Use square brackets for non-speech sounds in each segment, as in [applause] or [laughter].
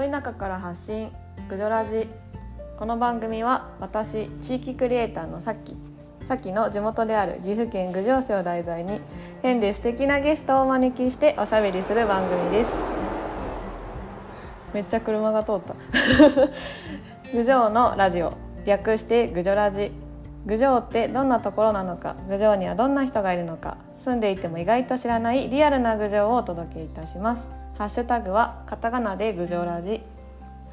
ど田舎から発信。ぐじょラジ。この番組は私地域クリエイターのさっきさっきの地元である岐阜県郡上市を題材に変で素敵なゲストをお招きしておしゃべりする番組です。めっちゃ車が通った。[laughs] 郡上のラジオ。略して郡上ラジ。郡上ってどんなところなのか郡上にはどんな人がいるのか住んでいても意外と知らないリアルな郡上をお届けいたしますハッシュタグはカタカナで郡上ラジ。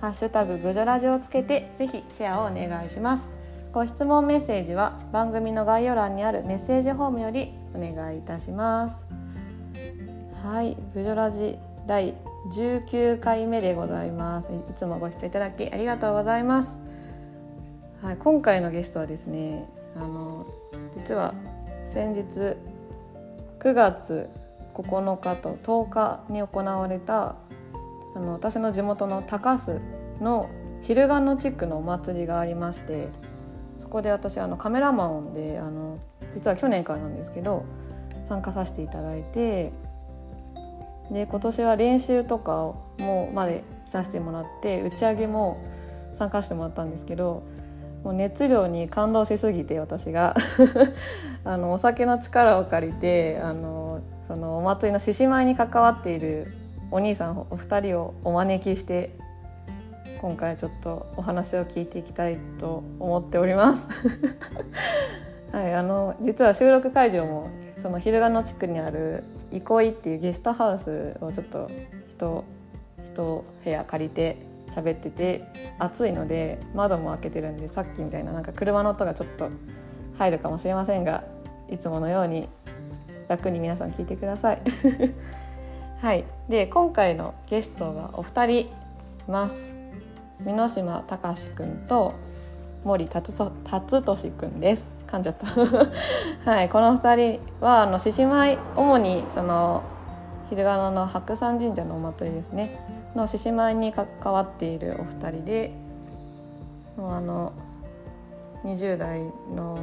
ハッシュタグぐじょラジをつけてぜひシェアをお願いします。ご質問メッセージは番組の概要欄にあるメッセージフォームよりお願いいたします。はいぐじょラジ第19回目でございます。いつもご視聴いただきありがとうございます。はい今回のゲストはですねあの実は先日9月9日と10日に行われたあの私の地元の高須の昼賀野地区のお祭りがありましてそこで私あのカメラマンであの実は去年からなんですけど参加させていただいてで今年は練習とかもまでさせてもらって打ち上げも参加してもらったんですけどもう熱量に感動しすぎて私が。[laughs] あのお酒の力を借りてあのそのお祭りの獅子舞に関わっているお兄さんお二人をお招きして今回ちょっとお話を聞いていきたいと思っております。[laughs] はい、あの実は収録会場もその昼賀野地区にある憩いっていうゲストハウスをちょっと人人部屋借りて喋ってて暑いので窓も開けてるんでさっきみたいななんか車の音がちょっと入るかもしれませんがいつものように楽に皆さん聞いてください。[laughs] はい、で今回のゲストがお二人います。箕島隆くんと森達俊くんです。噛んじゃった。[laughs] はい。この二人はあの獅子舞主にその昼賀野の白山神社のお祭りですね。の獅子舞に関わっているお二人でもうあの20代の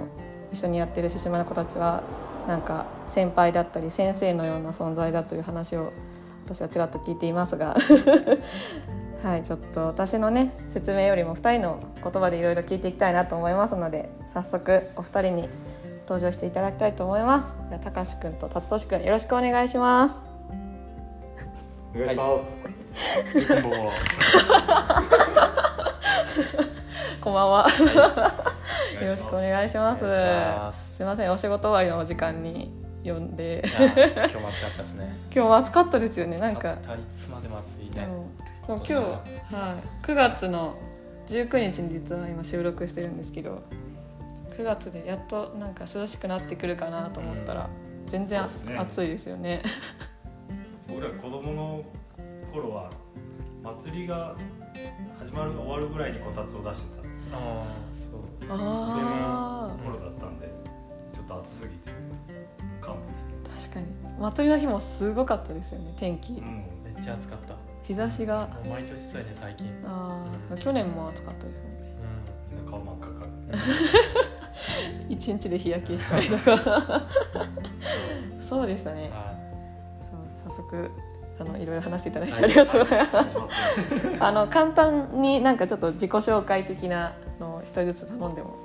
一緒にやってる獅子舞の子たちはなんか先輩だったり先生のような存在だという話を私はちらっと聞いていますが [laughs] はいちょっと私のね説明よりも2人の言葉でいろいろ聞いていきたいなと思いますので早速お二人に登場していただきたいと思います。じゃあたかしくんと達俊くんよろしくお願いします。お願いします、はい、こんばんは、は。いよろしくお願いします。す。みませんお仕事終わりのお時間に呼んで。今日も暑かったですね。[laughs] 今日も暑かったですよねなんか。いつまでも暑いね。今日はい。9月の19日に実は今収録してるんですけど9月でやっとなんか涼しくなってくるかなと思ったら、全然、ね、暑いですよね。[laughs] 僕ら子供の頃は祭りが始まる終わるぐらいにこたつを出してたああそう。ああ頃だったんでちょっと暑すぎて勘弁確かに。祭りの日もすごかったですよね天気、うん、めっちゃ暑かった。日差しが、うん、毎年そうやね最近。ああ、うん、去年も暑かったですもんね。うん。みんな顔真っ赤か。[laughs] 一日で日焼けしたりとか。[laughs] そうでしたね、はい、そう早速あのいろいろ話していただいてありがとうございます。あの簡単になんかちょっと自己紹介的なの一人ずつ頼んでも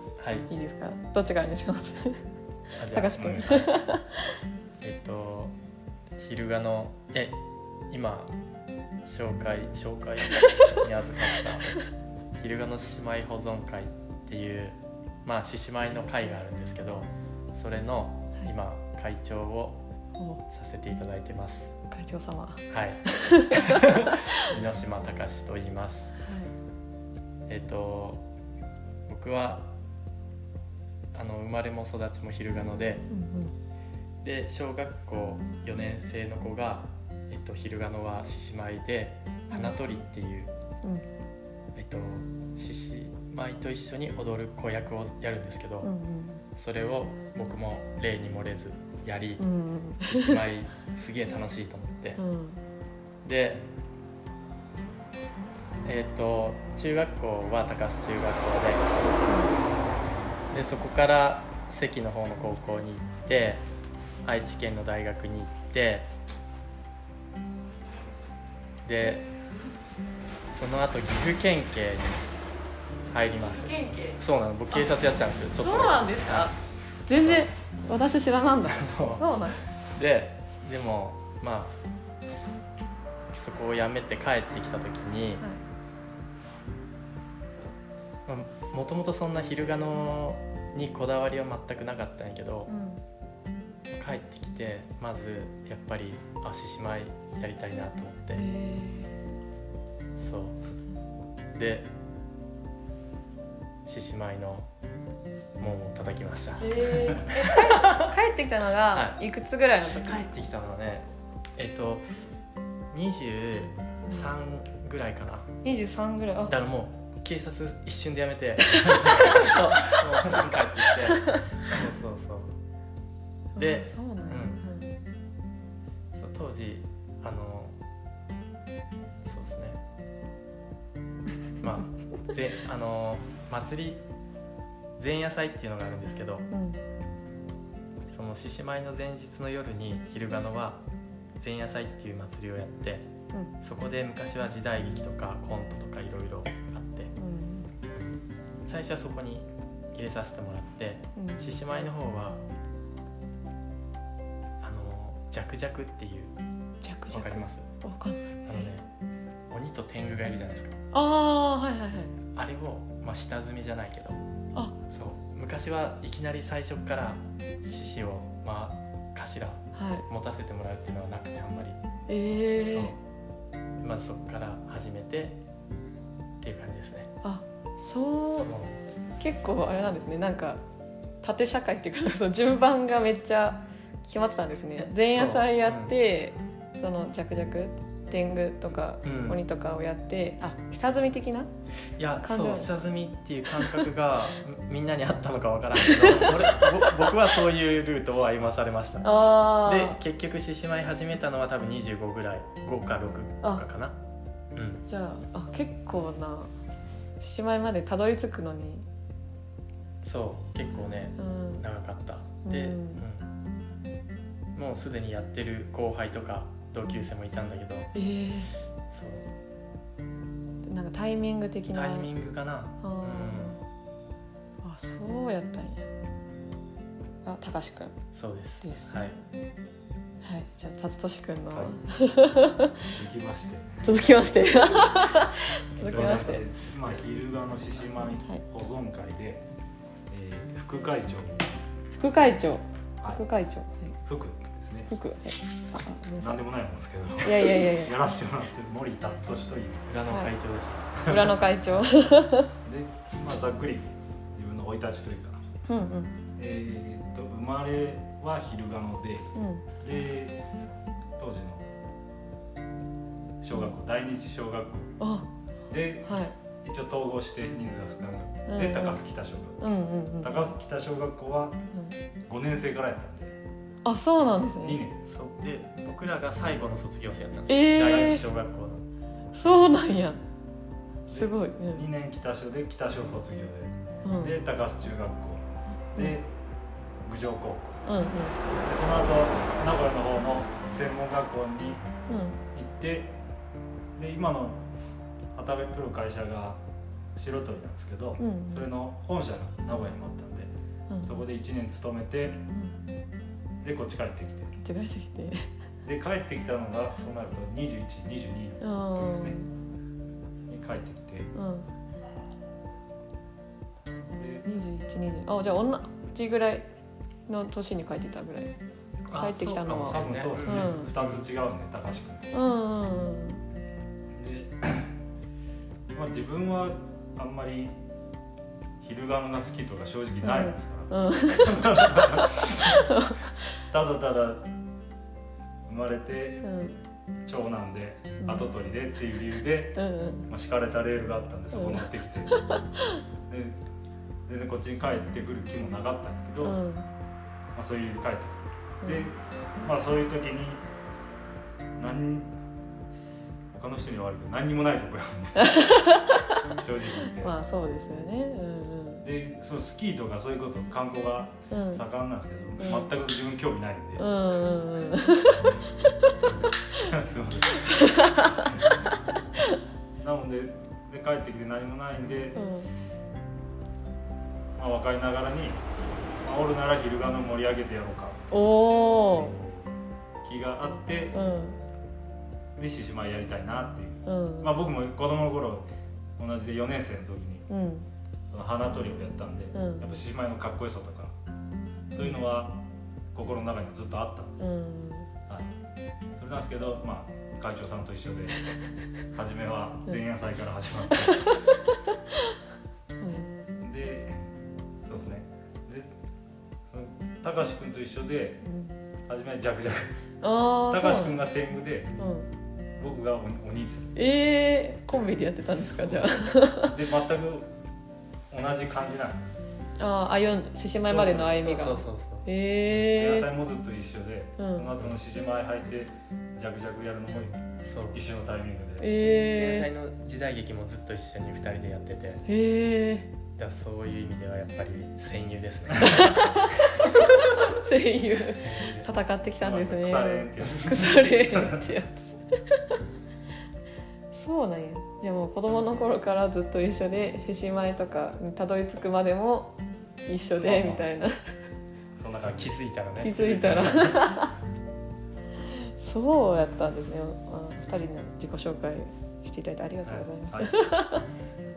いいですか？はい、どっちからお願いします。高橋君。[laughs] [laughs] えっと昼賀のえ今紹介紹介に預かった昼賀の姉妹保存会っていうまあ獅子舞の会があるんですけど、それの今会長をさせていただいてます。会長様はい [laughs] 箕島隆と言います、はい、えっ、ー、と僕はあの生まれも育ちも昼賀野で、うんうん、で小学校4年生の子が、えっと、昼賀野は獅子舞で花取りっていう、うん、えっと獅子舞と一緒に踊る子役をやるんですけど、うんうん、それを僕も例に漏れずやり、うん、獅子舞すげえ楽しいと思って、うん、でえっ、ー、と中学校は高須中学校ででそこから関の方の高校に行って愛知県の大学に行ってでその後岐阜県警に入ります。県警？そうなの僕警察やってたんですよちょっと。そうなんですか？全然私知らなんだ。そう。そうなんででもまあそこを辞めて帰ってきた時にもともとそんな昼賀野にこだわりは全くなかったんやけどうん。帰ってきてまずやっぱりあ獅子舞やりたいなと思って。へそう。で獅子舞の門を叩きました。え。え帰帰ってきたのがはい。くつぐらいの時？帰ってきたのはねえっと23ぐらいかな。23ぐらい。あ。だからもう警察一瞬でやめて。[laughs] そうもうすぐ帰ってきて。そうそうそう。であそうなんや。そう当時あのそうですね。まあぜあの祭り前夜祭っていうのがあるんですけどうん。その獅子舞の前日の夜に昼賀野は前夜祭っていう祭りをやってうん。そこで昔は時代劇とかコントとかいろいろ最初はそこに入れさせてもらってうん。獅子舞の方はあのジャクジャクっていう弱わかります？わかんない。あのね鬼と天狗がいるじゃないですか。ああはいはいはい。あれを、まあ、下積みじゃないけどあ。そう。昔はいきなり最初から獅子をまあ頭はい。持たせてもらうっていうのはなくてあんまり、ええそう。まずそこから始めてっていう感じですね。あそそうう結構あれなんですね。なんか縦社会っていうかその順番がめっちゃ決まってたんですね。前夜祭やってそ,、の弱弱天狗とかうん。鬼とかをやって、あ下積み的ないやそう下積みっていう感覚がみ [laughs] みんなにあったのかわからんけど俺ぼ僕はそういうルートを歩まされました。あで結局獅子舞始めたのは多分25ぐらい5か6とかかな。うん。じゃああ結構な獅子舞までたどり着くのに。そう結構ねうん。長かった。で、うん。うん。もうすでにやってる後輩とか同級生もいたんだけど。ええそう。なんかタイミング的な。タイミングかな。あーあそうやったんや。あたかしくん。そうです。です。はいはいじゃあ辰俊くんの、はい。[laughs] 続きまして。続きまして。[laughs] 続きまして。えーまあ昼賀の獅子舞保存会で、えー副会長副会長。はい。副会長。はい。副ですね。副。はなんでもないもんですけど。いいやいやいやいや。やらせてもらってる森達俊と言います裏の会長です。か、裏の会長。[laughs] で、まあ、ざっくり自分の生い立ちというか。うんうん。えーっと生まれは昼賀野でうん。で当時の小学校第二次小学校。あではい。一応統合して人数が少なくなうんうん。ってで高須北小学校。うんうんうん。高須北小学校はうん。5年生からやったんで。あそうなんです2ね年。そう。で僕らが最後の卒業生やったんですよ、えー。第一小学校の。そうなんや。すごい、うん。2年北小で北小卒業うん、でで高須中学校。で郡上高校うんうん。でその後名古屋の方の専門学校にうん行ってで今の働いてる会社が白鳥なんですけど、うん。それの本社が名古屋にもあったんで、うん。そこで1年勤めてうん。でこっち帰ってきて。違いすぎてで帰ってきたのがそうなると2122の時ですね。に帰ってきて。うん。で2120あじゃあ同じぐらいの年に帰ってたぐらい。あ帰ってきたのは。多分そうですね、うん。2つ違うんで高橋君。とうんうんうん。でまあ自分はあんまり昼ガノが好きとか正直ないんですから、うん。[laughs] ただただ生まれてうん。長男でうん。跡取りでっていう理由で、まあ、敷かれたレールがあったんでそこ乗ってきて、で。全然こっちに帰ってくる気もなかったんだけど、まうんあ、そういう帰ってきて。で、まあ、そういう時に何他の人には悪いけど何にもないところなんで。[laughs] 正直言って。まあそうですよね。うんでそのスキーとかそういうこと観光がうん。うん盛んなんですけど、うん。全く自分興味ないんで、うんうんうん [laughs] [laughs] すいません。なのでで何もないんで、うん。まあ、若いながらに、まあ、おるなら昼ガノ盛り上げてやろうか。おお気があってうん。で獅子舞やりたいなっていう、うん。まあ、僕も子供の頃同じで4年生の時にうん。その花取りをやったんで、うん。やっぱ獅子舞のかっこよさとかそういうのは心の中にずっとあったんで。うん。はい、それなんですけど、まあ、会長さんと一緒で [laughs] 初めは前夜祭から始まって、[laughs] その高橋君と一緒で初めはジャクジャク。ああ高橋君が天狗でうん。僕が鬼鬼です。えー、コンビでやってたんですかじゃで全く同じ感じなの。あああ歩ん獅子舞までの歩みが。そうそうそうそう前ええ夜祭もずっと一緒で、うん。その後の獅子舞履いてジャクジャクやるのもそう。一緒のタイミングで、え前菜の時代劇もずっと一緒に2人でやってて。ー、えだからそういう意味ではやっぱり戦友ですね。ー、[laughs] 声優戦ってきたんですね。腐れんってやつ腐れんってやつ。そうなんや。じゃあもう子供の頃からずっと一緒で獅子舞とかにたどり着くまでも一緒でみたいな。そんなあ気づいたらね。気づいたら。[laughs] そうやったんですね。あ二人の自己紹介していただいてありがとうございます、はい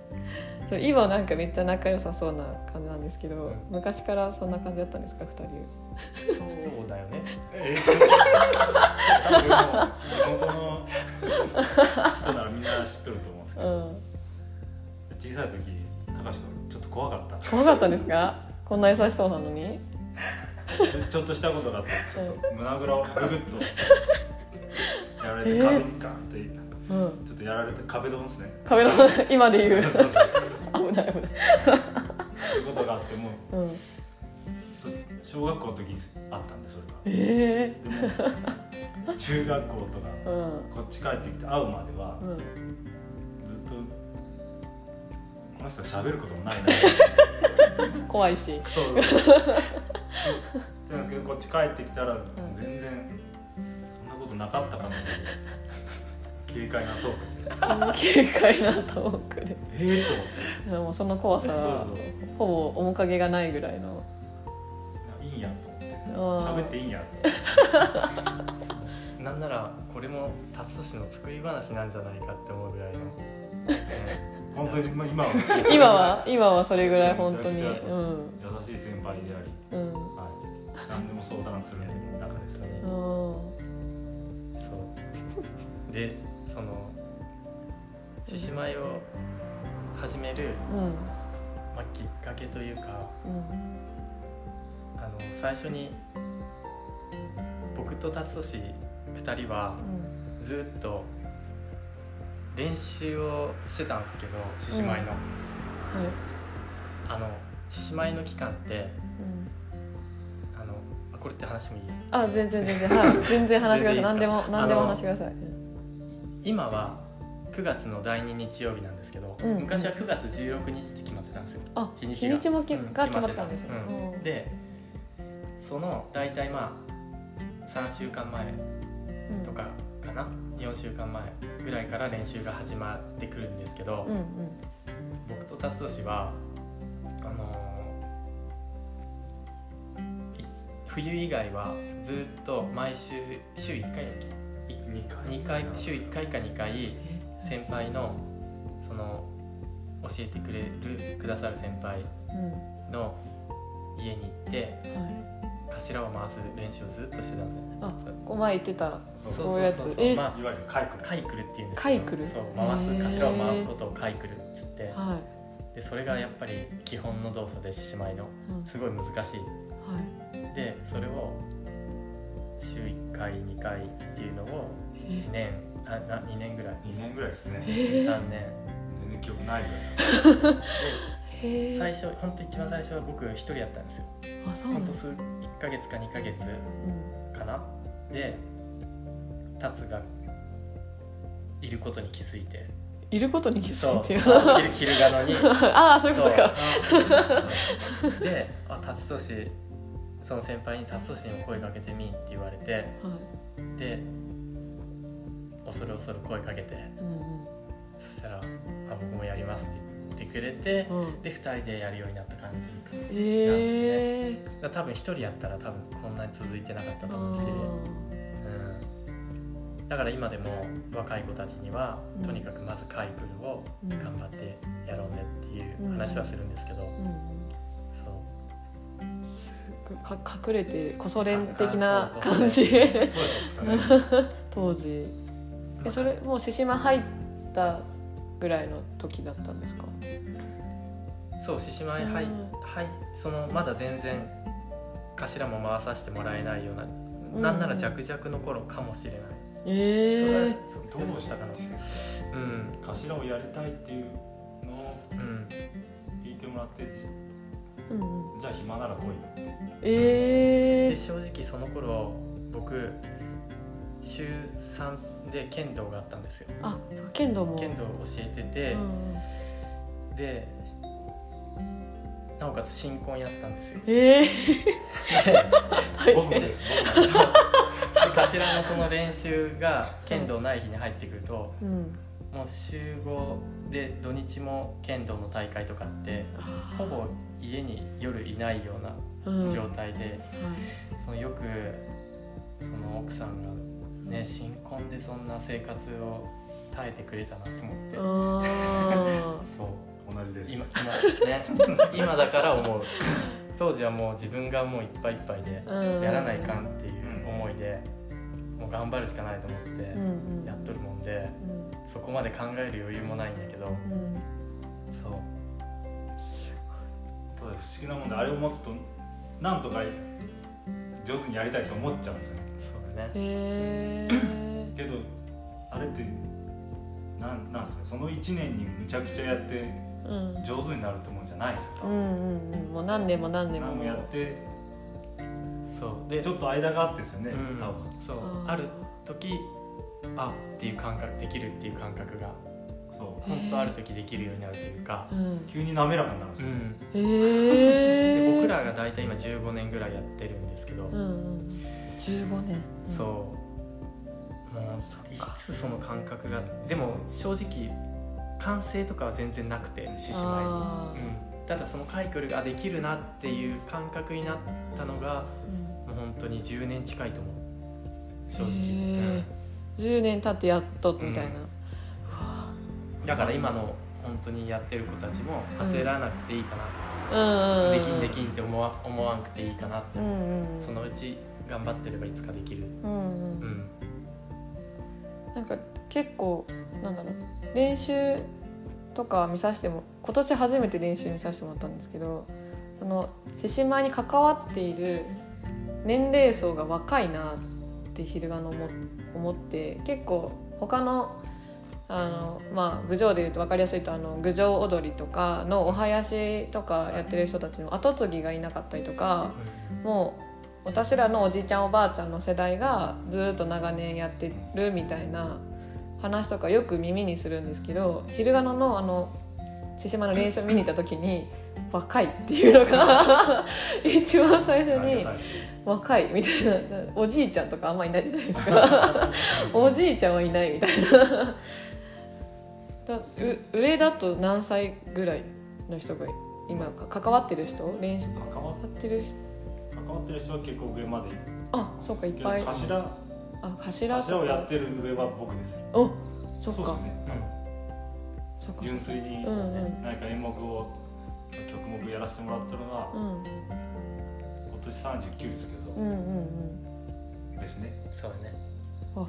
そう今なんかめっちゃ仲良さそうな感じなんですけど、うん。昔からそんな感じだったんですか二人そうだよね。[laughs] え多分地元の人ならみんな知っとると思うんですけうど、ん。小さい時高橋君ちょっと怖かった。怖かったんですか？こんな優しそうなのに？ちょっとしたことがあってちょっと胸ぐらをググッとやられてえー。壁にガンってうん。ちょっとやられて壁ドンですね。壁の今で言う。[laughs] 危ない危ない。そういうことがあっても。うん。小学校の時にあったんでそれがえでも中学校とかえうん。こっち帰ってきて会うまではうん。ずっとこの人は喋ることもないな。[laughs] 怖いし。そう。そうなんですけどこっち帰ってきたら全然そんなことなかったかなって軽快なトーク。で軽快なトークで。ええと思って。でもその怖さはそうそう。ほぼ面影がないぐらいの。いいんやと思って。あー喋っていいんや [laughs] なんならこれも辰年の作り話なんじゃないかって思うぐらいの、ね。[laughs] 本当に、まあ、今は。今は今はそれぐらい本当に。めちゃくちゃうん。優しい先輩であり、うん。はい、何でも相談する仲ですね。うん。そう。でその獅子舞を始める、うん。まあ、きっかけというかうん。あの最初に僕と辰年2人はずっと練習をしてたんですけど獅子舞の、はい。あの獅子舞の期間ってうん。あのあこれって話もいい？あ全然全然。はい。全然話してください何でも何でも話してください今は9月の第2日曜日なんですけど、うん昔は9月16日って決まってたんですよ。あ日にちもきうんが決まってたんですようん。うん。でその大体まあ3週間前うんとかかな？4週間前ぐらいから練習が始まってくるんですけど、うんうん。僕と辰年はあのーい冬以外はずっと毎週週1回だっけ？い2回。2回週1回か2回先輩のその教えてくれるくださる先輩うん。の家に行ってはい。頭を回す練習をずっとしてたんですよあこう前言ってたそうそういうやつそう。そうそうえまいわゆるカイクカイクルっていうんですカイクル？そう回す頭を回すことをカイクルっつって。はでそれがやっぱり基本の動作で獅子舞のいうん。すごい難しい。はい。でそれを週1回2回っていうのをえ年あな2年ぐらい。2年ぐらいですね。えー3年。全然記憶ないぐらい。[laughs] へえ最初本当一番最初は僕一人やったんですよ。あそうなんだ。本当数1ヶ月か2ヶ月うん。かな。でタツがいることに気づいて。いることに気づいて。る昼昼がのに。[laughs] ああそういうことか。[laughs] で「あ辰年その先輩に辰年にも声かけてみ」って言われて。はい。で恐る恐る声かけてそしたら「あ僕もやります」って言ってくれて、うん。で2人でやるようになった感じええだから多分1人やったら多分こんなに続いてなかったと思うし、うん、だから今でも若い子たちには、うん。とにかくまずカイプルをうん頑張ってやろうねっていう話はするんですけど、うんそう。か隠れてこそ練的な感じ。[laughs] 当時えそれもう獅子舞入ったぐらいの時だったんですか？そう獅子舞はい、うん。はいそのまだ全然頭も回させてもらえないような、ん。なんなら弱々の頃かもしれない、ええそれはどうしたか？なうん。頭をやりたいっていうのをうん聞いてもらってじうん。うんじゃあ暇なら来いよって。ええで正直その頃僕週3で剣道があったんですよ。あ剣道も。剣道を教えてて、うんでなおかつ新婚やったんですよ。ええ大変僕もです。僕もですで頭のその練習が剣道ない日に入ってくるとうん。もう週5で土日も剣道の大会とかってあほぼ家に夜いないよううんな状態で、はい。そのよくその奥さんがね新婚でそんな生活を耐えてくれたなと思って、あ [laughs] そう。同じです。今今ね。[laughs] 今だから思う。当時はもう自分がもういっぱいいっぱいでやらないかんっていう思いでもう頑張るしかないと思ってうんうん。やっとるもんでそこまで考える余裕もないんだけどうん。うんそう。すただ不思議なもんであれを持つとなんとか上手にやりたいと思っちゃうんですよねね。へえ [coughs] けどあれってなんなんですか？その1年にむちゃくちゃやってうん。上手になるってもんじゃないですよ多分うんうんうん。もう何年も何年も。何もやってそう。でちょっと間があってですよね、うん。多分。そう。あーある時あっていう感覚できるっていう感覚がそう。本当ある時できるようになるというか、うん。急に滑らかになるんですよ、うん、へえで僕らが大体今15年ぐらいやってるんですけど、うんうん15年。そう。もういつその感覚がでも正直完成とかは全然なくて獅子舞あうん、ただそのカイクルができるなっていう感覚になったのがーうん。もう本当に10年近いと思う。正直、へー。10年経ってやっとみたいな、うん。だから今の本当にやってる子たちも焦らなくていいかな、うんうんうん。できんできんって思わ思わんくていいかなって、うんうん。そのうち頑張ってればいつかできる、うんうんうん。なんか結構なんだろう練習とか見させても今年初めて練習見させてもらったんですけどその獅子舞に関わっている年齢層が若いなって昼間の思思って結構他のあのまあ郡上でいうと分かりやすいとあの郡上踊りとかのお囃子とかやってる人たちの後継ぎがいなかったりとかもう私らのおじいちゃんおばあちゃんの世代がずっと長年やってるみたいな話とかよく耳にするんですけど昼賀野のあの獅子舞の練習を見に行った時に若いっていうのが [laughs] 一番最初に若いみたいな。おじいちゃんとかあんまいないじゃないですか。[laughs] おじいちゃんはいないみたいな。だう上だと何歳ぐらいの人が今か関わってる人？練習関わ関わってる人？関わってる人は結構上まで。あそうかいっけどぱい頭あ頭とか。頭をやってる上は僕ですおそっか。そうですね、そっか。純粋にうんうん。何か演目を曲目やらせてもらったのがうん今年39ですけど、うんうんうん。ですね。そうだね。あ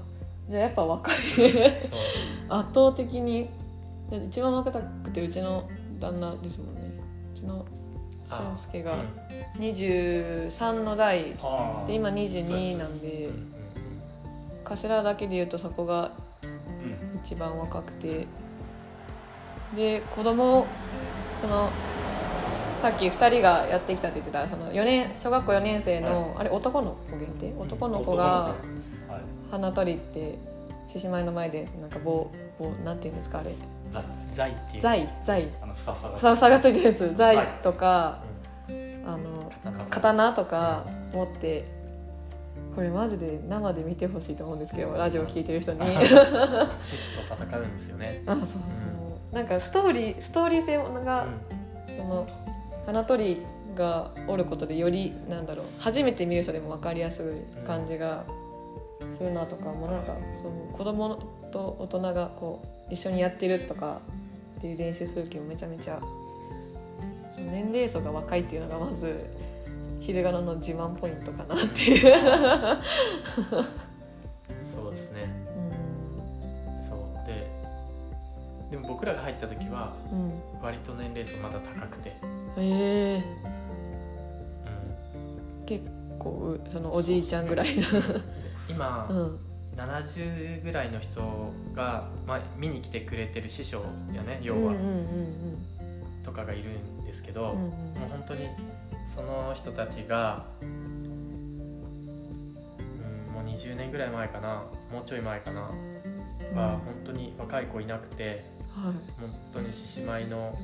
じゃあやっぱ若い。そう。圧倒的に。だって一番若くてうちの旦那ですもんね。うちのあ俊介がうん。23の代。で今そう22すなんでうん。頭だけで言うとそこがうん。一番若くて。で子供そのさっき2人がやってきたって言ってたその4年小学校4年生の、あれ男の子限定？男の子が花取りって獅子舞の前でなんか棒棒なんていうんですかあれザイ財っていう。財財あのふさふさがふさふさがついてるやつ。財財とかうん。あの刀。刀とか持ってこれマジで生で見てほしいと思うんですけどラジオ聞いてる人に。[laughs] 獅子と戦うんですよね。あそう、なんかストーリーストーリー性が、その花鳥がおることでよりなんだろう。初めて見る人でも分かりやすい感じがするなとか、もうなんかその子供と大人がこう一緒にやってるとかっていう練習風景もめちゃめちゃ年齢層が若いっていうのがまず昼ガノの自慢ポイントかなっていう。そうですね、そう。ででも僕らが入った時はうん、割と年齢層まだ高くて、へえうん、結構うそのおじいちゃんぐらいの。今、うん70ぐらいの人が、まあ、見に来てくれてる師匠やね要は、とかがいるんですけど、うんうん。もう本当にその人たちが、うん、もう20年ぐらい前かなもうちょい前かな、うん。は本当に若い子いなくてはい。本当に獅子舞の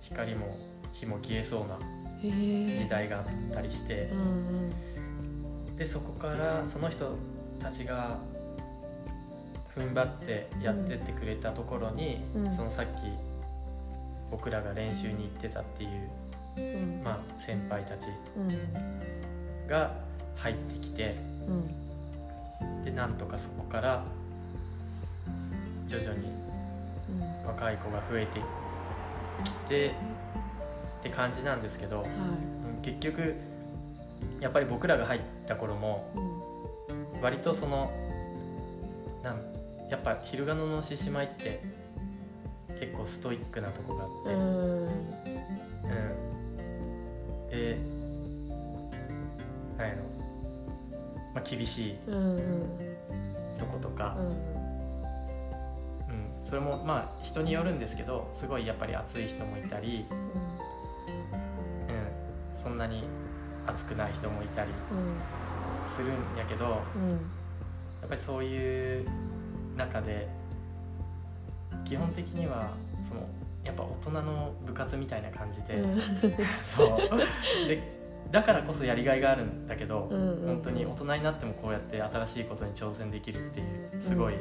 光も火も消えそうな時代があったりして。うんうん。でそこからその人たちが踏ん張ってやってってくれたところに、うん。そのさっき僕らが練習に行ってたっていう、うん。まあ、先輩たちうん。が入ってきてうん。でなんとかそこから徐々にうん。若い子が増えてきてって感じなんですけど、はい。うん結局やっぱり僕らが入った頃もうん。割とそのなんやっぱ昼ガノの獅子舞って結構ストイックなとこがあって、うん。うん。でなんやろ、まあ、厳しいうんうんとことか、うんうん、それもまあ人によるんですけどすごいやっぱり暑い人もいたり、うん、そんなに暑くない人もいたりするんやけどやうん。っぱりそういう中で基本的にはそのやっぱ大人の部活みたいな感じで、うん。[laughs] そう。でだからこそやりがいがあるんだけど、うんうん本当に大人になってもこうやって新しいことに挑戦できるっていうすごい、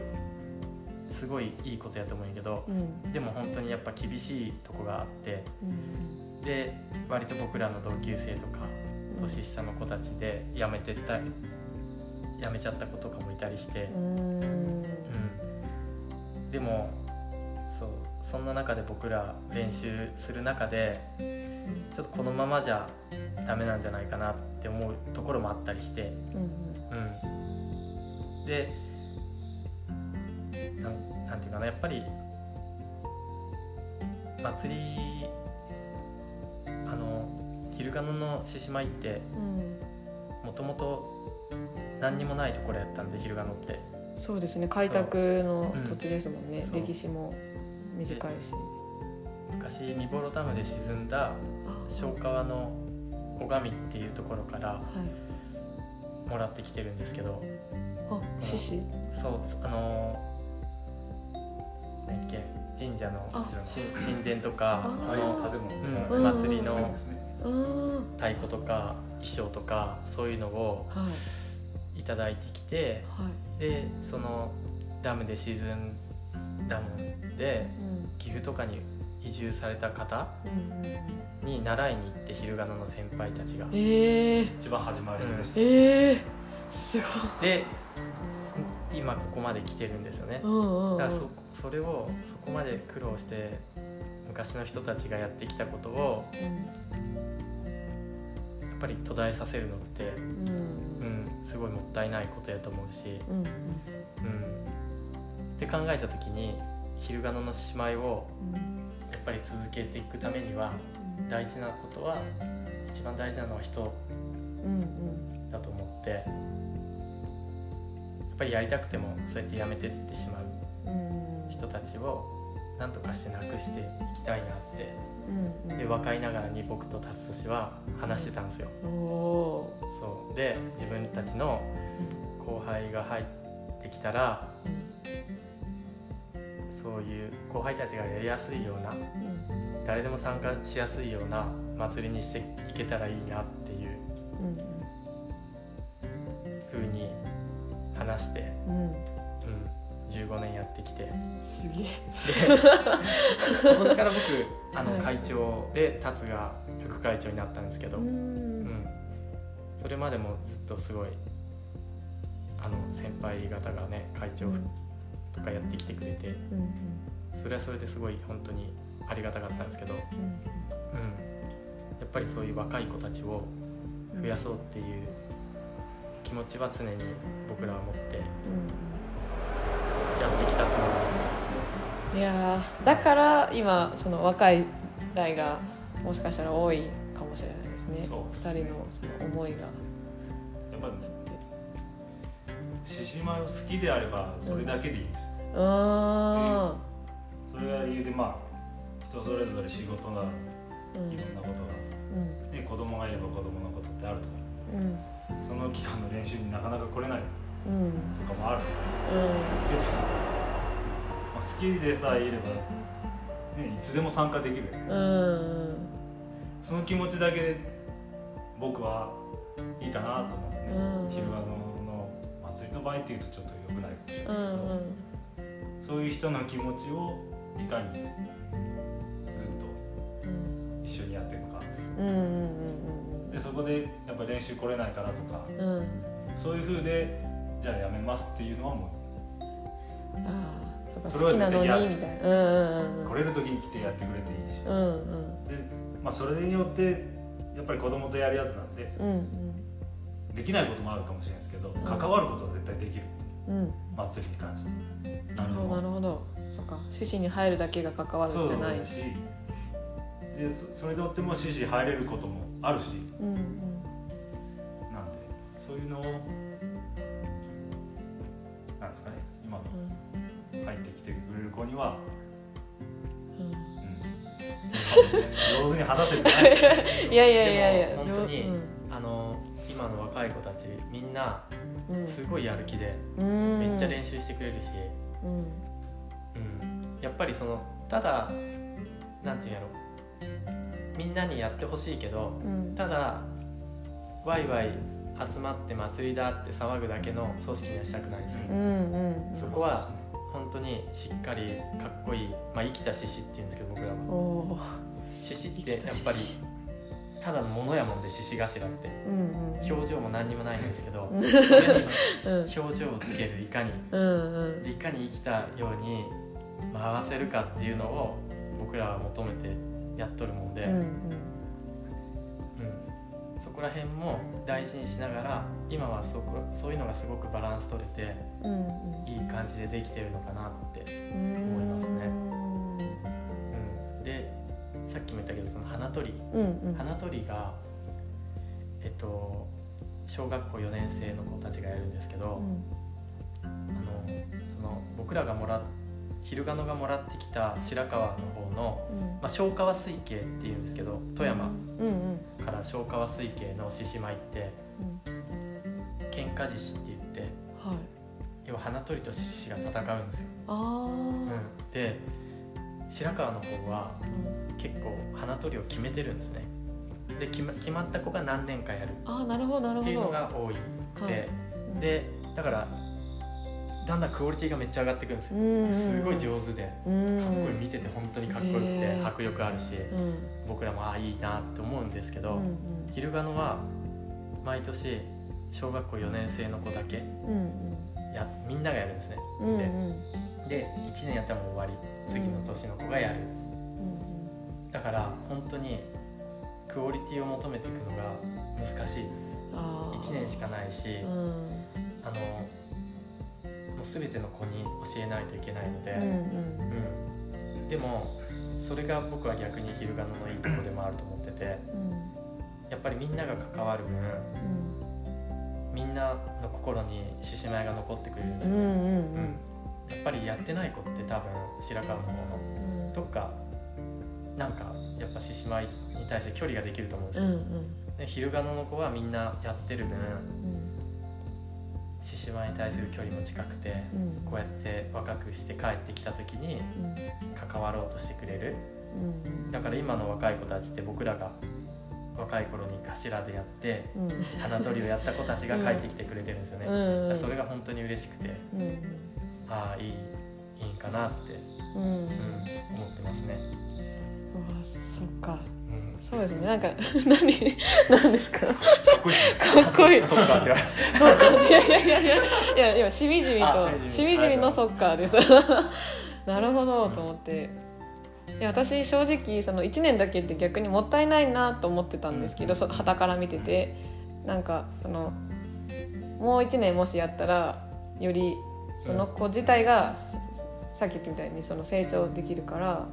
すごいいいことやと思うんやけどうん。でも本当にやっぱ厳しいとこがあってうん。で割と僕らの同級生とか年下の子たちで辞めてった辞めちゃった子とかもいたりしてう、んうん、でもそうそんな中で僕ら練習する中でちょっとこのままじゃダメなんじゃないかなって思うところもあったりして、うんうん、でなんなんていうかなやっぱり祭りあの昼ガノの獅子舞ってうん。もともと何にもないところやったんで昼ガノってそうですね。開拓のうん土地ですもんね。そう。歴史も短いし。昔ニボロダムで沈んだあ小川の小上っていうところからはい。もらってきてるんですけど。あ獅子？そうあの何やっけ？神社のあ神神殿とかあのの建物うん。祭りの太鼓とか衣装とかそういうのをはいいただいてきてはい。でそのダムで沈んだもんでうん。岐阜とかに移住された方うんうん。に習いに行って昼ガノの先輩たちがええ一番始まりです、ええすごい。で今ここまで来てるんですよね。うんうんうん。だからそそれをそこまで苦労して昔の人たちがやってきたことをやっぱり途絶えさせるのって、うんうん、すごいもったいないことやと思うし、うんうん。うん、って考えた時に昼ガノの姉妹をやっぱり続けていくためには大事なことは一番大事なのは人だと思って。やっぱりやりたくてもそうやってやめてってしまううん。人たちを何とかしてなくしていきたいなってうんうん。で若いながらに僕と達俊は話してたんですよ。そう。で自分たちの後輩が入ってきたらそういう後輩たちがやりやすいようなうん誰でも参加しやすいような祭りにしていけたらいいなっていううん風に話して、うんうん、15年やってきて。すげえ。で今年から僕あのはい会長で達が副会長になったんですけど、ううん。んそれまでもずっとすごいあの先輩方がね会長とかやってきてくれて。うんそれはそれですごい本当にありがたかったんですけど、うん、やっぱりそういう若い子たちをうん。増やそうっていう気持ちは常に僕らは持ってやってきたつもいやーだから今その若い代がもしかしたら多いかもしれないですね。二人のその思いが。やっぱり獅子舞を好きであればそれだけでいいんですよ、うーんそれが理由でまあ人それぞれ仕事がうんいろんなことが、うん。ね、子供がいれば子供のことってあると思うん。うその期間の練習になかなか来れないうんとかもあるうん。けど、まあ、好きでさえいれば、ね、いつでも参加できるうん。その気持ちだけ僕はいいかなと思ってね、うん。昼間のの祭りの場合っていうとちょっと良くないかもしれないでうすけど、ん。そういう人の気持ちをいかにずっうんと一緒にやっていくか。うんうんでそこでやっぱ練習来れないからとかうん。うんそういう風でじゃあやめますっていうのはもああぱそれは好きなのにみたいな。うんうんうんう来れる時に来てやってくれていいし。うんうん。で、まあ、それによってやっぱり子供とやるやつなんでうんできないこともあるかもしれないですけどん。関わることは絶対できる。うん。うん祭りに関して。なるほど。なるほど。そっか。獅子に入るだけが関わるんそうじゃないだしでそそれでよっても獅子入れることもあるし。うんうん。なんでそういうのをなんですかね今の入ってきてくれる子には、うん。うん、上手に話せてないですけどいやいやいやいや本当にうん。あの今の若い子たちみんなうん。すごいやる気でうん。めっちゃ練習してくれるし、うん。うん、やっぱりそのただなんていうんやろ。みんなにやってほしいけどうん。ただワイワイ集まって祭りだって騒ぐだけの組織にはしたくないんですよ、うんうん。そこは本当にしっかりかっこいい、まあ、生きた獅子っていうんですけど僕らは。獅子ってやっぱりただのものやもんで獅子頭って。うんうん表情も何にもないんですけど表情をつけるいかにうんうん。いかに生きたように回せるかっていうのを僕らは求めてやっとるもんで、うんうん。そこら辺も大事にしながら今はそこそういうのがすごくバランス取れてうんうんいい感じでできてるのかなって、うん思いますね。うん、でさっきも言ったけどその花取り。うんうん。花取りがえっと小学校4年生の子たちがやるんですけど、あのその僕らがもらっ昼賀野がもらってきた白川の方の、うん。まあ、小川水系っていうんですけど富山うんうん。から小川水系の獅子舞ってうん喧嘩獅子って言ってはい要は花取りと獅子が戦うんですよ、あうん。あで白川の方は結構花取りを決めてるんですね。で決ま決まった子が何年かやるああなるほどなるほど。っていうのが多くて、はい。でだからだんだんクオリティがめっちゃ上がってくるんですよ、うん。うんすごい上手でかうん。っこいい見てて本当にかっこよくて迫力あるしうん。僕らもああいいなって思うんですけど、うんうん。昼賀野は毎年小学校4年生の子だけうんやみんながやるんですね。うんうん。うんで1年やったらもう終わり次の年の子がやる、うんだから本当にクオリティを求めていくのが難しい。あー。1年しかないし、うん。あのもう全ての子に教えないといけないので、うんうん。うん。でもそれが僕は逆に昼賀野のいいとこでもあると思っててやっぱりみんなが関わる分うんみんなの心に獅子舞が残ってくれるんですよ、うんうんうん。うん。やっぱりやってない子って多分白川の方のうんどっかなんかやっぱ獅子舞に対して距離ができると思うんですよ、うんうん。で昼賀野の子はみんなやってる分獅子舞に対する距離も近くてうん。こうやって若くして帰ってきた時に関わろうとしてくれる。うん。だから今の若い子たちって僕らが若い頃に頭でやってうん。花取りをやった子たちが帰ってきてくれてるんですよね、うん。それが本当に嬉しくてうん。ああいいいいんかなって、うん。うん、思ってますね、うわそっか。うん、そうですね。なんか [laughs] 何何ですか？かっこいいかっこいい。そそっかって。言われそっかいやいやいやいや。いや今しみじみとあししみじみ。みじみのそっかです。[laughs] なるほどと思っていや私正直その1年だけって逆にもったいないなと思ってたんですけどそ旗から見てて。なんかそのもう1年もしやったらよりその子自体がささっき言ったみたいにその成長できるから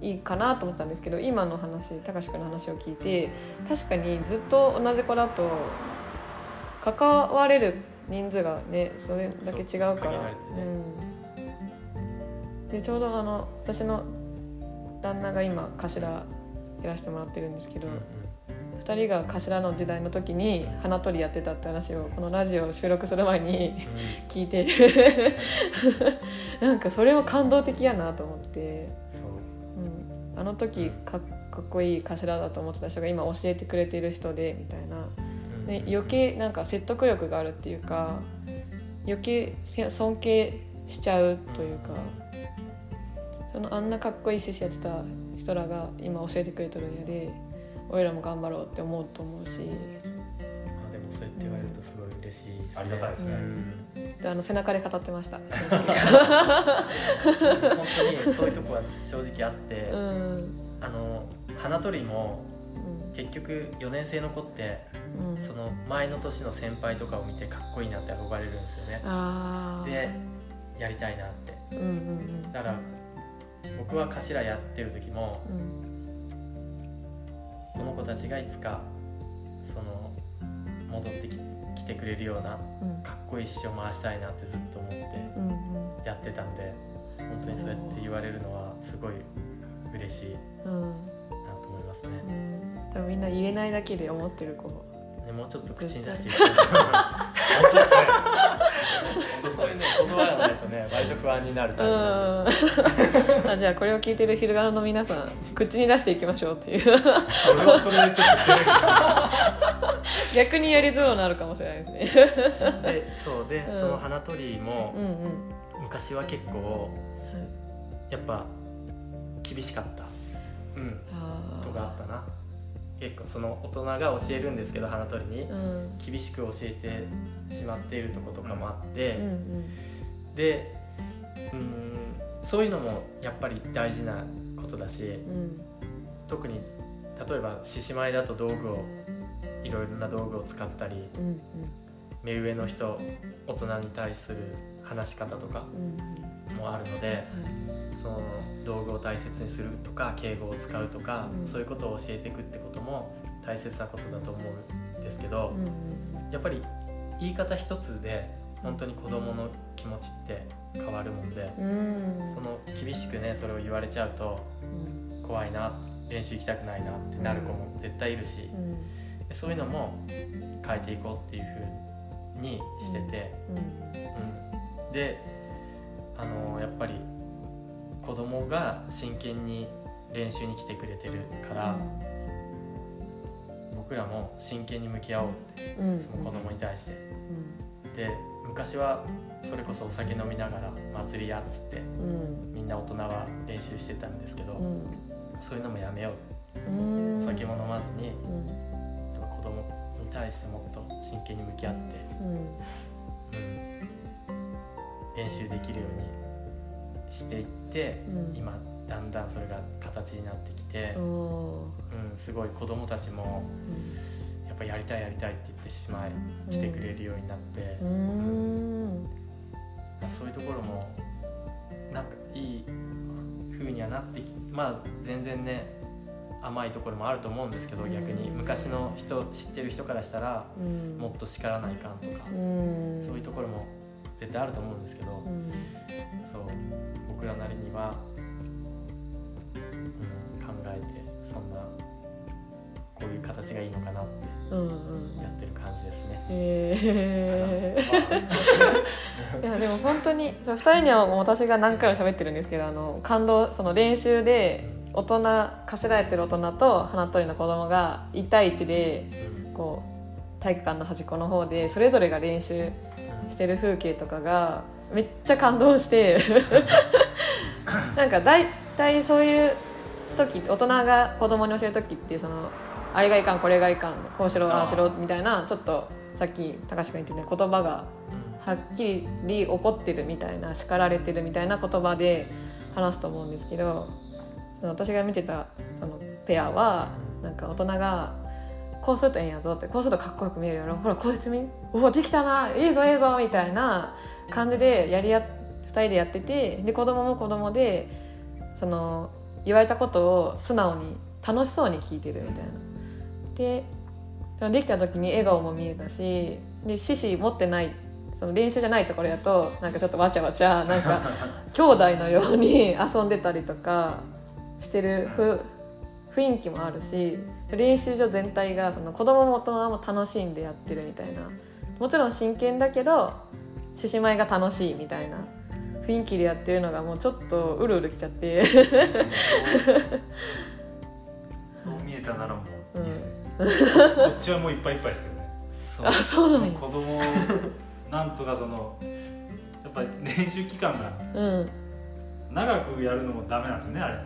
いいかなと思ったんですけど今の話高志くんの話を聞いて確かにずっと同じ子だと関われる人数がねそれだけ違うから。うん、でちょうどあの私の旦那が今頭やらせてもらってるんですけど、うん2人が頭の時代の時に花取りやってたって話をこのラジオを収録する前に聞いて。[laughs] なんかそれも感動的やなと思って、そう。うん、あの時かかっこいい頭だと思ってた人が今教えてくれてる人でみたいな。うん。ね、余計なんか説得力があるっていうか余計せ尊敬しちゃうというか、そのあんなかっこいい獅子やってた人らが今教えてくれてるんやで俺らも頑張ろうって思うと思うし。あでもそうやって言われるとすごい嬉しいですね。ありがたいですね。うん。であの背中で語ってました。[laughs] 正直。本当にそういうとこは正直あって、うん。あの花取りもうん。結局4年生の子ってうん。その前の年の先輩とかを見てかっこいいなって憧れるんですよね。でやりたいなって。うんうん。だから僕は頭やってる時もうんこの子たちがいつかその戻ってき来てくれるようなうん。かっこいい師匠回したいなってずっと思ってうんうん。やってたんで本当にそうやって言われるのはすごい嬉しいうんなと思いますね。うん。多分みんな言えないだけで思ってる子ねもうちょっと口に出してい本当ですね本当そういうね言葉がないとね割と不安になるタイプ [laughs] あじゃあこれを聞いてる昼ガナの皆さん口に出していきましょうっていう。それはそれでちょっと逆にやりづらくなるかもしれないですね。ででそうで、うん。その花取りもうんうん。昔は結構やっぱ厳しかった。うん。あとがあったな結構その大人が教えるんですけど花取りに厳しく教えてしまっているとことかもあって、うんうんでうんそういうのもやっぱり大事なことだしうん。特に例えば獅子舞だと道具をいろいろな道具を使ったりうん目上の人大人に対する話し方とかうんうん。もあるのでその道具を大切にするとか敬語を使うとか、うん。そういうことを教えていくってことも大切なことだと思うんですけど、うんやっぱり言い方一つで本当に子供の気持ちって変わるもんで、うん。うんその厳しくねそれを言われちゃうとうん。怖いな練習行きたくないなってなる子も絶対いるし、うん。でそういうのも変えていこうっていうふうにしてて、うん。であのやっぱり子供が真剣に練習に来てくれてるから、僕らも真剣に向き合おうってうん。うんその子供に対して。うん。で昔はそれこそお酒飲みながら祭りやっつってうん。みんな大人は練習してたんですけど、うん。そういうのもやめよううん。お酒も飲まずにうん。やっぱ子供に対してもっと真剣に向き合って、うん。うん、練習できるようにしていって、うん。今だんだんそれが形になってきて、おうん、すごい子供たちもやっぱやりたいやりたいって言ってしまい来てくれるようになって、ーうん。まあ、そういうところもなんかいい風にはなってきまあ全然ね甘いところもあると思うんですけどうん。逆に。昔の人知ってる人からしたらうん。もっと叱らないかんとかうん。そういうところも絶対あると思うんですけどうんそう僕らなりには、うん、考えてそんなこういう形がいいのかなってやってる感じですね。[laughs] いやでも本当にそう2人には私が何回も喋ってるんですけどあの感動その練習で大人かしらえてる大人と花取りの子供が1対1でうん。こう体育館の端っこの方でそれぞれが練習してる風景とかがめっちゃ感動して [laughs] なんか大体そういう時大人が子供に教える時ってそのあれがいかんこれがいかんこうしろああしろみたいなちょっとさっき高橋君言ってた言葉がはっきり怒ってるみたいな叱られてるみたいな言葉で話すと思うんですけどその私が見てたそのペアはなんか大人が「こうするとええんやぞ」って「こうするとかっこよく見えるやろほらこいつ見おおできたないいぞいいぞ」みたいな感じでやりや2人でやっててで子供も子供でその言われたことを素直に楽しそうに聞いてるみたいな。でそのできた時に笑顔も見えたしで獅子持ってないその練習じゃないところやとなんかちょっとわちゃわちゃなんか [laughs] 兄弟のように遊んでたりとかしてるふ雰囲気もあるし練習場全体がその子供も大人も楽しんでやってるみたいな。もちろん真剣だけど獅子舞が楽しいみたいな雰囲気でやってるのがもうちょっとうるうるきちゃって。そう見えたならもういいですね、うん。こっちはもういっぱいいっぱいですけどね。そうあそうなんや。子供をなんとかそのやっぱり練習期間がうん。長くやるのもダメなんですよねあれ。や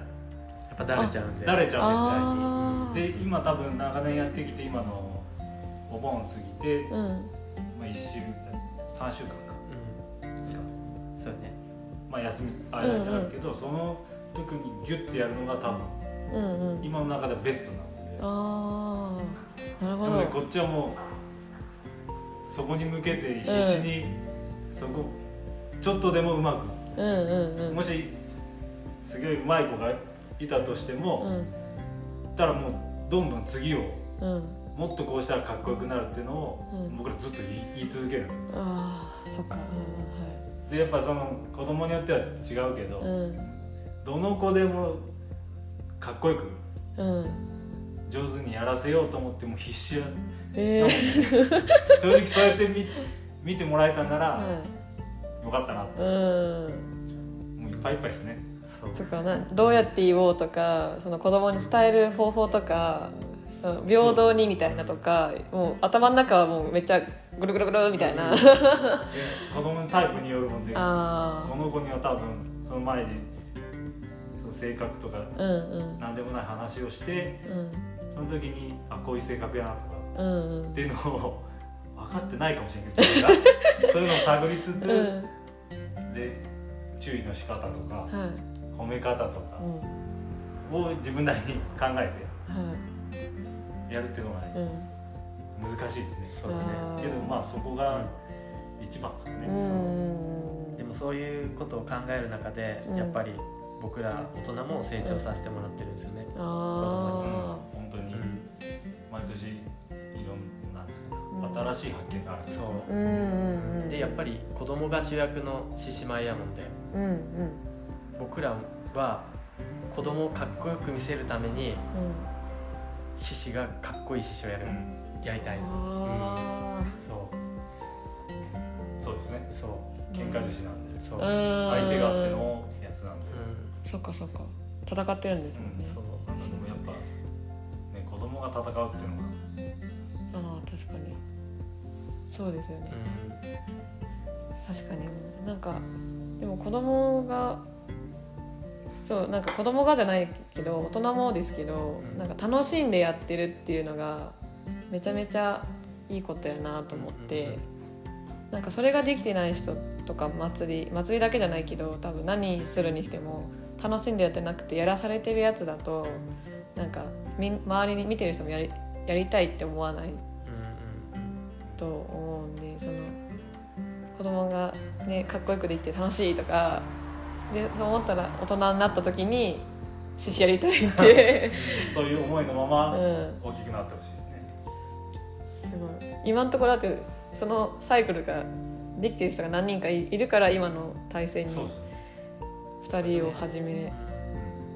っぱだれちゃうんで。慣れちゃうあ絶対に。で今多分長年やってきて今のお盆過ぎて、ーうん。まあ、1週3週間か。うん。ですかそうね。まあ休みあるけど、その時にギュッてやるのが多分うんうん。今の中ではベストなので。ああなるほど。こっちはもうそこに向けて必死に、そこちょっとでもうまうんうんうく、ん。もしすごいうまい子がいたとしても、うん。たらもうどんどん次をうん。もっとこうしたらかっこよくなるっていうのを、うん。僕らずっと言い続けるああそっか。でやっぱその子供によっては違うけど、うん。はいどの子でもかっこよくうん。うん上手にやらせようと思っても必死や。ええ正直そうやって見見てもらえたなら、はよかったなというん。もういっぱいいっぱいですねそう。そっかなどうやって言おうとかその子供に伝える方法とか平等にみたいなとかもう頭の中はもうめっちゃぐるぐるぐるみたいな。で子供のタイプによるもんでこあの子には多分その前でその性格とかあうんうん。何でもない話をしてうん。その時にあこういう性格やなとかうんうん。っていうのを分かってないかもしれないけど自分が。[laughs] そういうのを探りつつ、うん。で注意の仕方とかはい褒め方とかうん。を自分なりに考えはい。てやるっていうのがねうん。難しいですね。そうだね。けどまあそこが一番でね、うん。でもそういうことを考える中で、うん。やっぱり僕ら大人も成長させてもらってるんですよね、うん。あ本当に。うん。毎年いろんな新しい発見があるそあうんうんうん。うでやっぱり子供が主役の獅子舞やもんで。うんうん僕らは子供をかっこよく見せるためにうん獅子がかっこいい獅子をやる、うん。やりたい。あそう。そうですね。そう。喧嘩獅子なんで。そう、相手があってのやつなんで、うそっかそっか。戦ってるんですもんね。ん、そう。でもやっぱ、ね、子供が戦うっていうのが。ああ確かに。そうですよね。確かに。なんかでも子供がそうなんか子供がじゃないけど大人もですけど、うん。なんか楽しんでやってるっていうのがめちゃめちゃいいことやなと思って、なんかそれができてない人とか祭り祭りだけじゃないけど多分何するにしても楽しんでやってなくてやらされてるやつだとなんかみん周りに見てる人もやりやりたいって思わないと思うんでその子供がねかっこよくできて楽しいとかでそう思ったら大人になった時に獅子やりたいって、[laughs] そういう思いのまうまん、大きくなってほしいですね、すごい。今のところだってそのサイクルができてる人が何人かいいるから今の体制に。そう2人をはじめ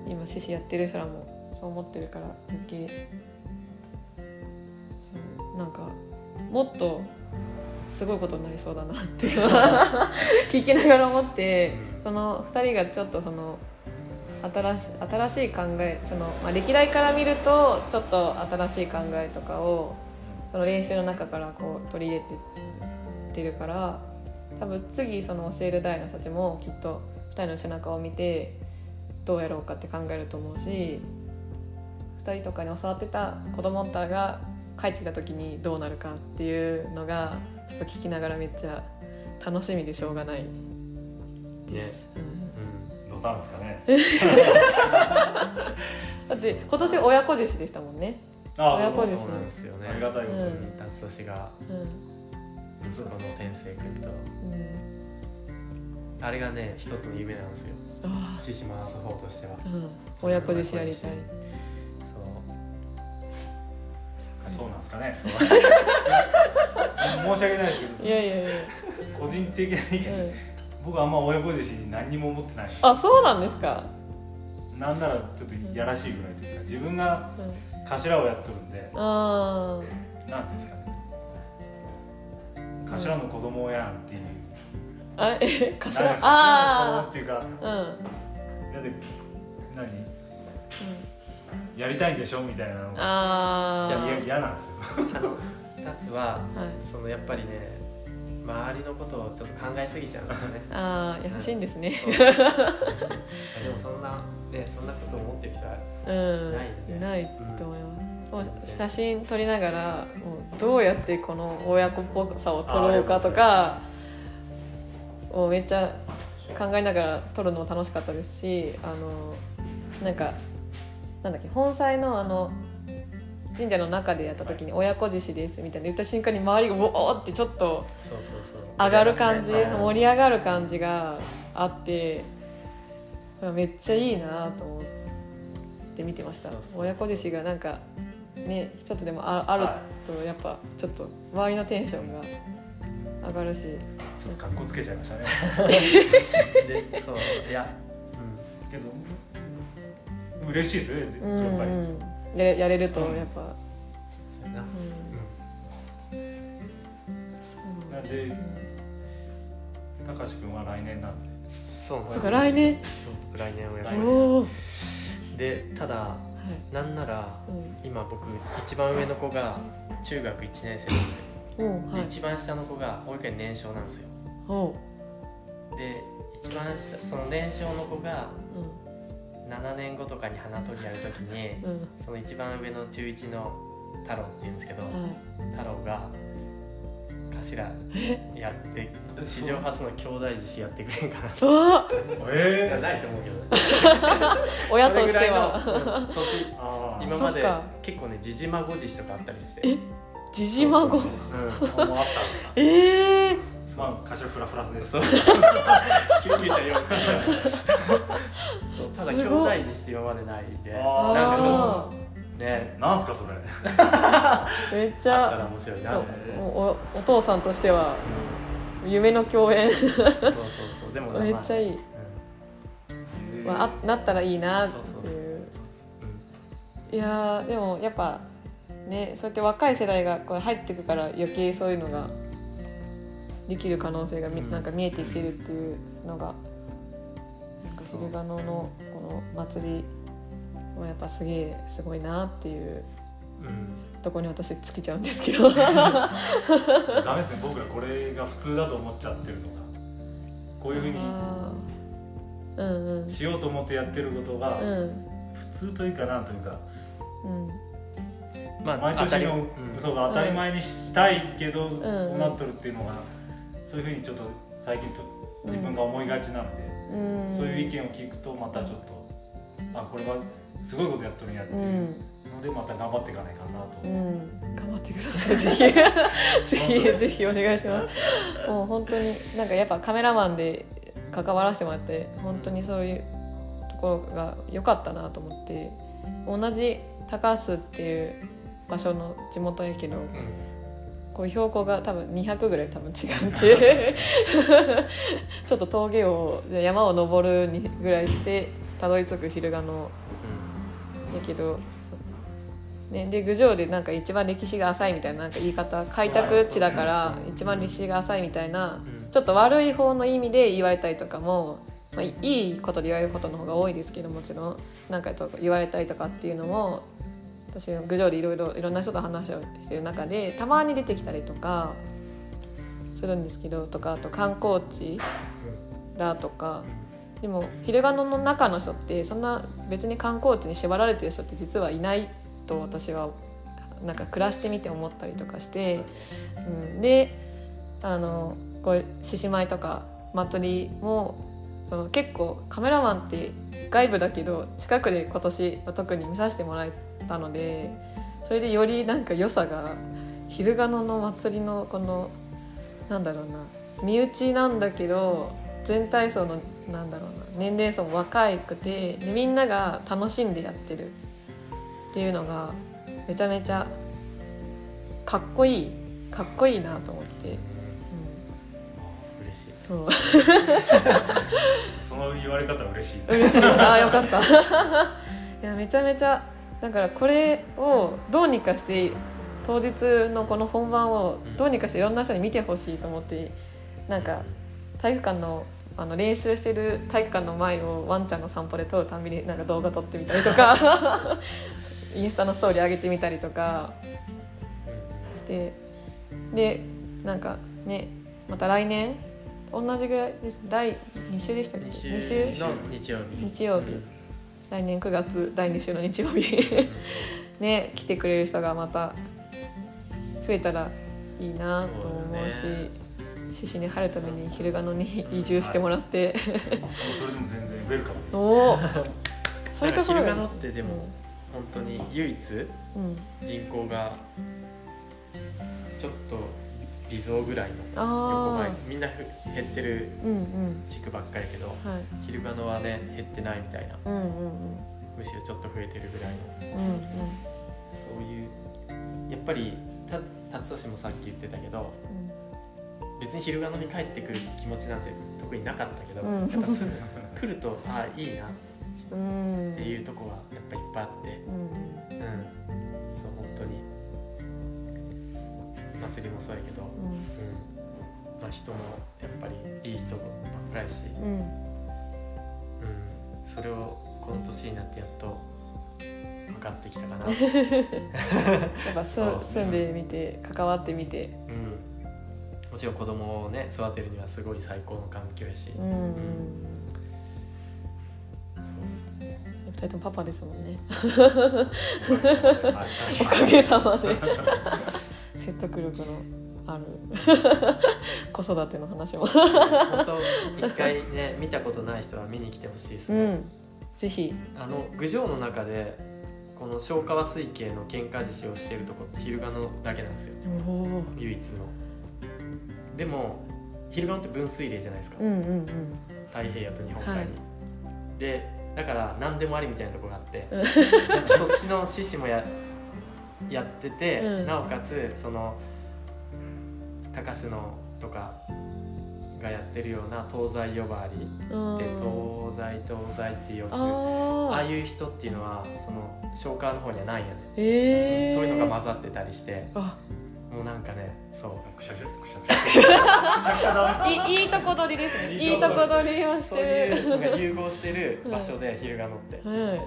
今獅子やってる人らもそう思ってるから余計うん。なんかもっとすごいことになりそうだなって。[laughs] 聞きながら思ってその2人がちょっとその新し新しい考えその、まあ、歴代から見るとちょっと新しい考えとかをその練習の中からこう取り入れてってるから多分次その教える代の人たちもきっと2人の背中を見てどうやろうかって考えると思うし2人とかに教わってた子供たが帰ってきた時にどうなるかっていうのがちょっと聞きながらめっちゃ楽しみでしょうがない。です。うん。うんどうなんですかね。[laughs] だって今年親子弟子でしたもんね。あ親子ですそうなんですよね。ありがたいことに、うん達年が。うん。息子の天聖君と。うん。あれがね一つの夢なんですよ。あ獅子回す方としては。親子弟子やりたい。そう。そうなんですかね。[laughs] 申し訳ないですけいやいやいや、ど個人的な意見、うん、僕はあんま親子弟子に何にも思ってない。あそうなんですか。なんならちょっとやらしいぐらいというか自分がうん、頭をやってるんであなんですかね。頭の子供やんっていう。あ、あえ頭なんか頭の子供あっていうかあ、うん、うん、だって何やりたいんでしょみたいなのがあいやいや嫌なんですよ。あの達はあ、はい、そのやっぱりね周りのことをちょっと考えすぎちゃうんだよね [laughs] ああ優しいんですね。そう [laughs] でもそんなねそんなこと思ってる人はうん、ないねないと思います。もう写真撮りながら、もうどうやってこの親子っぽさを撮ろうかとか。もうめっちゃ考えながら撮るのも楽しかったですし、あの、なんか。なんだっけ、本祭のあの。神社の中でやった時に親子獅子ですみたいな言った瞬間に周りがおーってちょっとそうそうそう。上がる感じはい盛り上がる感じがあってめっちゃいいなと思って見てました。親子弟子がなんかね一つでもああるはとやっぱちょっと周りのテンションが上がるし。ちょっと格好つけちゃいましたね。[laughs] でそういやけど嬉しいですよね。うんやっぱり、うんやれやれるとやっぱ、うんそうやな。うん。そう。なんで高橋君は来年なんで。そうなんですそうか来年？そう僕来年をやりまおお、はすでただい。なんならうん。今僕一番上の子が中学1年生なんですよ、おうはい。で一番下の子が保育園年少なんですよ。おうで一番下その年少の子がう7年後とかに花取りやるときにんうん。その一番上の中1の太郎っていうんですけどはい。太郎が頭やって史上初の兄弟獅子やってくれんかなうわ [laughs] えいやないと思うけどね。[laughs] 親としてそは年。[laughs] ああ今まで結構ねじじ孫獅子とかあったりして。えじじ孫うんもうあったんだええまあ頭フラフラです。そう。救急車用意してるそうただ兄弟獅子って今までないんで。あー。なんかちょあっとね。なんすかそれ。ーめっち [laughs] あったらゃ面白いな。おおお父さんとしては夢の共演。そうそうそう。でもめっちゃいい、えーまあ、あなったらいいなってそうそうそいう。うん。いやーでもやっぱねそうやって若い世代がこれ入ってくから余計そういうのができる可能性がみ、うん。なんか見えてきてるっていうのがなんか昼賀野のこの祭りはやっぱすげえすごいなっていううん。とこに私尽きちゃうんですけど。[laughs] ダメですね僕らこれが普通だと思っちゃってるのが。こういうふうにうんうん。しようと思ってやってることがうん。普通というかなんというか。うん。ま毎年のうん。そうが当たり前にしたいけど、ん。そうなっとるっていうのがそういうふうにちょっと最近と自分が思いがちなんで、うん。そういう意見を聞くとまたちょっとあこれはすごいことやっとるんやってういうんのでまた頑張っていかないかなと、うん、頑張ってください。ぜひ。ぜひ。ぜひ。お願いします。もう本当になんかやっぱカメラマンで関わらせてもらって本当にそういうところが良かったなと思って同じ高須っていう場所の地元やけどうんこう標高が多分200ぐらい多分違って [laughs] ちょっと峠を山を登るにぐらいしてたどり着く昼賀野だけど、ね、で郡上でなんか一番歴史が浅いみたいななんか言い方開拓地だから一番歴史が浅いみたいなうん。ちょっと悪い方の意味で言われたりとかもまあ、いいことで言われることの方が多いですけどもちろん。何かと言われたりとかっていうのも私郡上でいろいろいろんな人と話をしてる中でたまに出てきたりとかするんですけどとかあと観光地だとかでも昼賀野の中の人ってそんな別に観光地に縛られてる人って実はいないと私はなんか暮らしてみて思ったりとかして、うん、であのこう獅子舞とか祭りもその結構カメラマンって外部だけど近くで今年は特に見させてもらえたのでそれでよりなんか良さが昼賀野の祭りのこのなんだろうな身内なんだけど全体層のなんだろうな年齢層も若くてでみんなが楽しんでやってるっていうのがめちゃめちゃかっこいいかっこいいなと思って、うん、嬉しい。そう。[laughs] その言われ方嬉しい。嬉しいです。ああよかった。[laughs] いやめちゃめちゃだからこれをどうにかして当日のこの本番をどうにかしていろんな人に見てほしいと思ってなんか体育館のあの練習してる体育館の前をワンちゃんの散歩で撮るたびになんか動画撮ってみたりとかインスタのストーリー上げてみたりとかしてでなんかねまた来年同じぐらいです。第2週でしたっけ？2二週の日曜日。日曜日来年9月第2週の日曜日。ね来てくれる人がまた増えたらいいなと思うし獅子に春るために昼賀野に移住してもらって、それでも全然ウェルカムです。おおそういうところがいいなんか昼賀野ってでも本当に唯一人口がちょっと微増ぐらいの横あばい。みんなふ減ってる地区ばっかりやけどはい。昼賀野はね減ってないみたいな。うんうんうん。むしろちょっと増えてるぐらいの。うんうん。そういうやっぱりた達俊もさっき言ってたけど別に昼賀野に帰ってくる気持ちなんて特になかったけど、うん。やっぱす [laughs] 来るとああいいなうんうんっていうとこはやっぱいっぱいあって。うん。うん祭りもそうやけど、うん。まあ、人もやっぱりいい人ばっかりし、うん。うん。うん、それをこの年になってやっと分かってきたかな、[laughs] やっぱすそう。住んでみて関わってみて。うん、もちろん子供をね育てるにはすごい最高の環境やし、うんうん。二人ともパパですもんね。[laughs] おかげさまで説得力のある [laughs] 子育ての話も。本当一回ね [laughs] 見たことない人は見に来てほしいですね、うん。ぜひ。あの郡上の中でこの消化和水系の喧嘩獅子をしてるとこって昼賀野だけなんですよ。唯一の。でも昼賀野って分水嶺じゃないですか、うんうんうん。太平洋と日本海に、はい。でだから何でもありみたいなとこがあって [laughs] うんそっちの獅子もややってて、うん。なおかつその高須のとかがやってるような東西呼ばわりうん。で東西東西ってよくああいう人っていうのはその消化の方にはないんやね、ええそういうのが混ざってたりしてあ。もうなんかねそう。くしゃくしゃくしゃくしゃくしゃくしゃくしゃダメですいいとこ取りですねいいとこ取りをしそうていうのがる融合してる場所で昼賀野ってはいで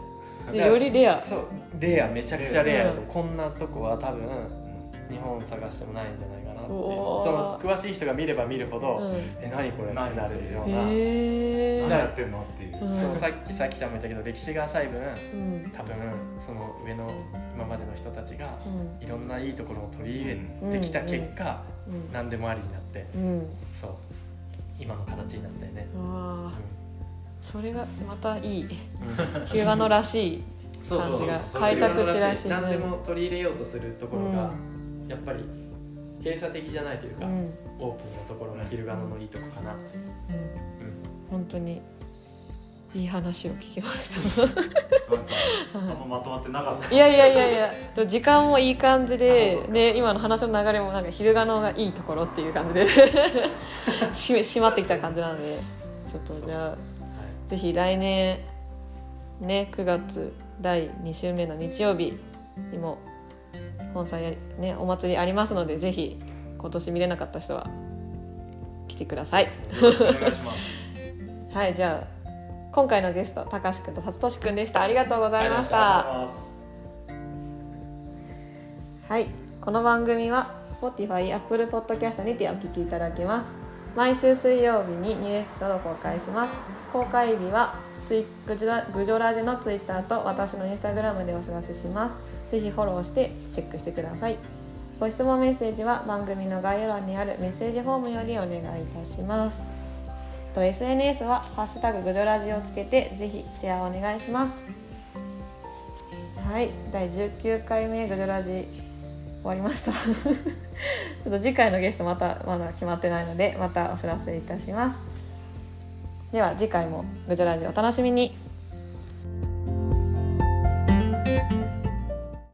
よりレア。そうレアめちゃくちゃレアやと。うん。こんなとこは多分日本探してもないんじゃないかなってその詳しい人が見れば見るほど、うん。え何これってなるような、何やってんのっていう。うん。そうさっきさきちゃんも言ったけど歴史が浅い分うん。多分その上の今までの人たちがうん。いろんないいところを取り入れてきた結果、うん。何でもありになってうん。そう。今の形になったよね、それがまたいいうん。日向野らしい [laughs] 感じが開拓地らしい。ね何でも取り入れようとするところが、やっぱり閉鎖的じゃないというか、オープンなところが昼賀野のいいとこかな、うん。うん。本当にいい話を聞きました。なんかあんままとまってなかった。いやいやいやいやと時間もいい感じあで本当ですか？で今の話の流れもなんか昼賀野がいいところっていう感じで [laughs] し締まってきた感じなのでちょっとじゃあぜひ来年ね9月第2週目の日曜日にも本祭やりねお祭りありますのでぜひ今年見れなかった人は来てください。[laughs] はいじゃあ今回のゲストたかしくんと辰俊くんでした。ありがとうございました。はいこの番組は Spotify、Apple Podcast にてお聞きいただけます毎週水曜日にニューエピソードを公開します。公開日はツイグジョラグジョラジの Twitter と私の Instagram でお知らせします。ぜひフォローしてチェックしてください。ご質問メッセージは番組の概要欄にあるメッセージフォームよりお願いいたします。と SNS は「ハッシュタググジョラジ」をつけてぜひシェアお願いします。はい第19回目グジョラジ。終わりました。[laughs] ちょっと次回のゲストまたまだ決まってないのでまたお知らせいたします。では次回もぐじゃラジお楽しみに。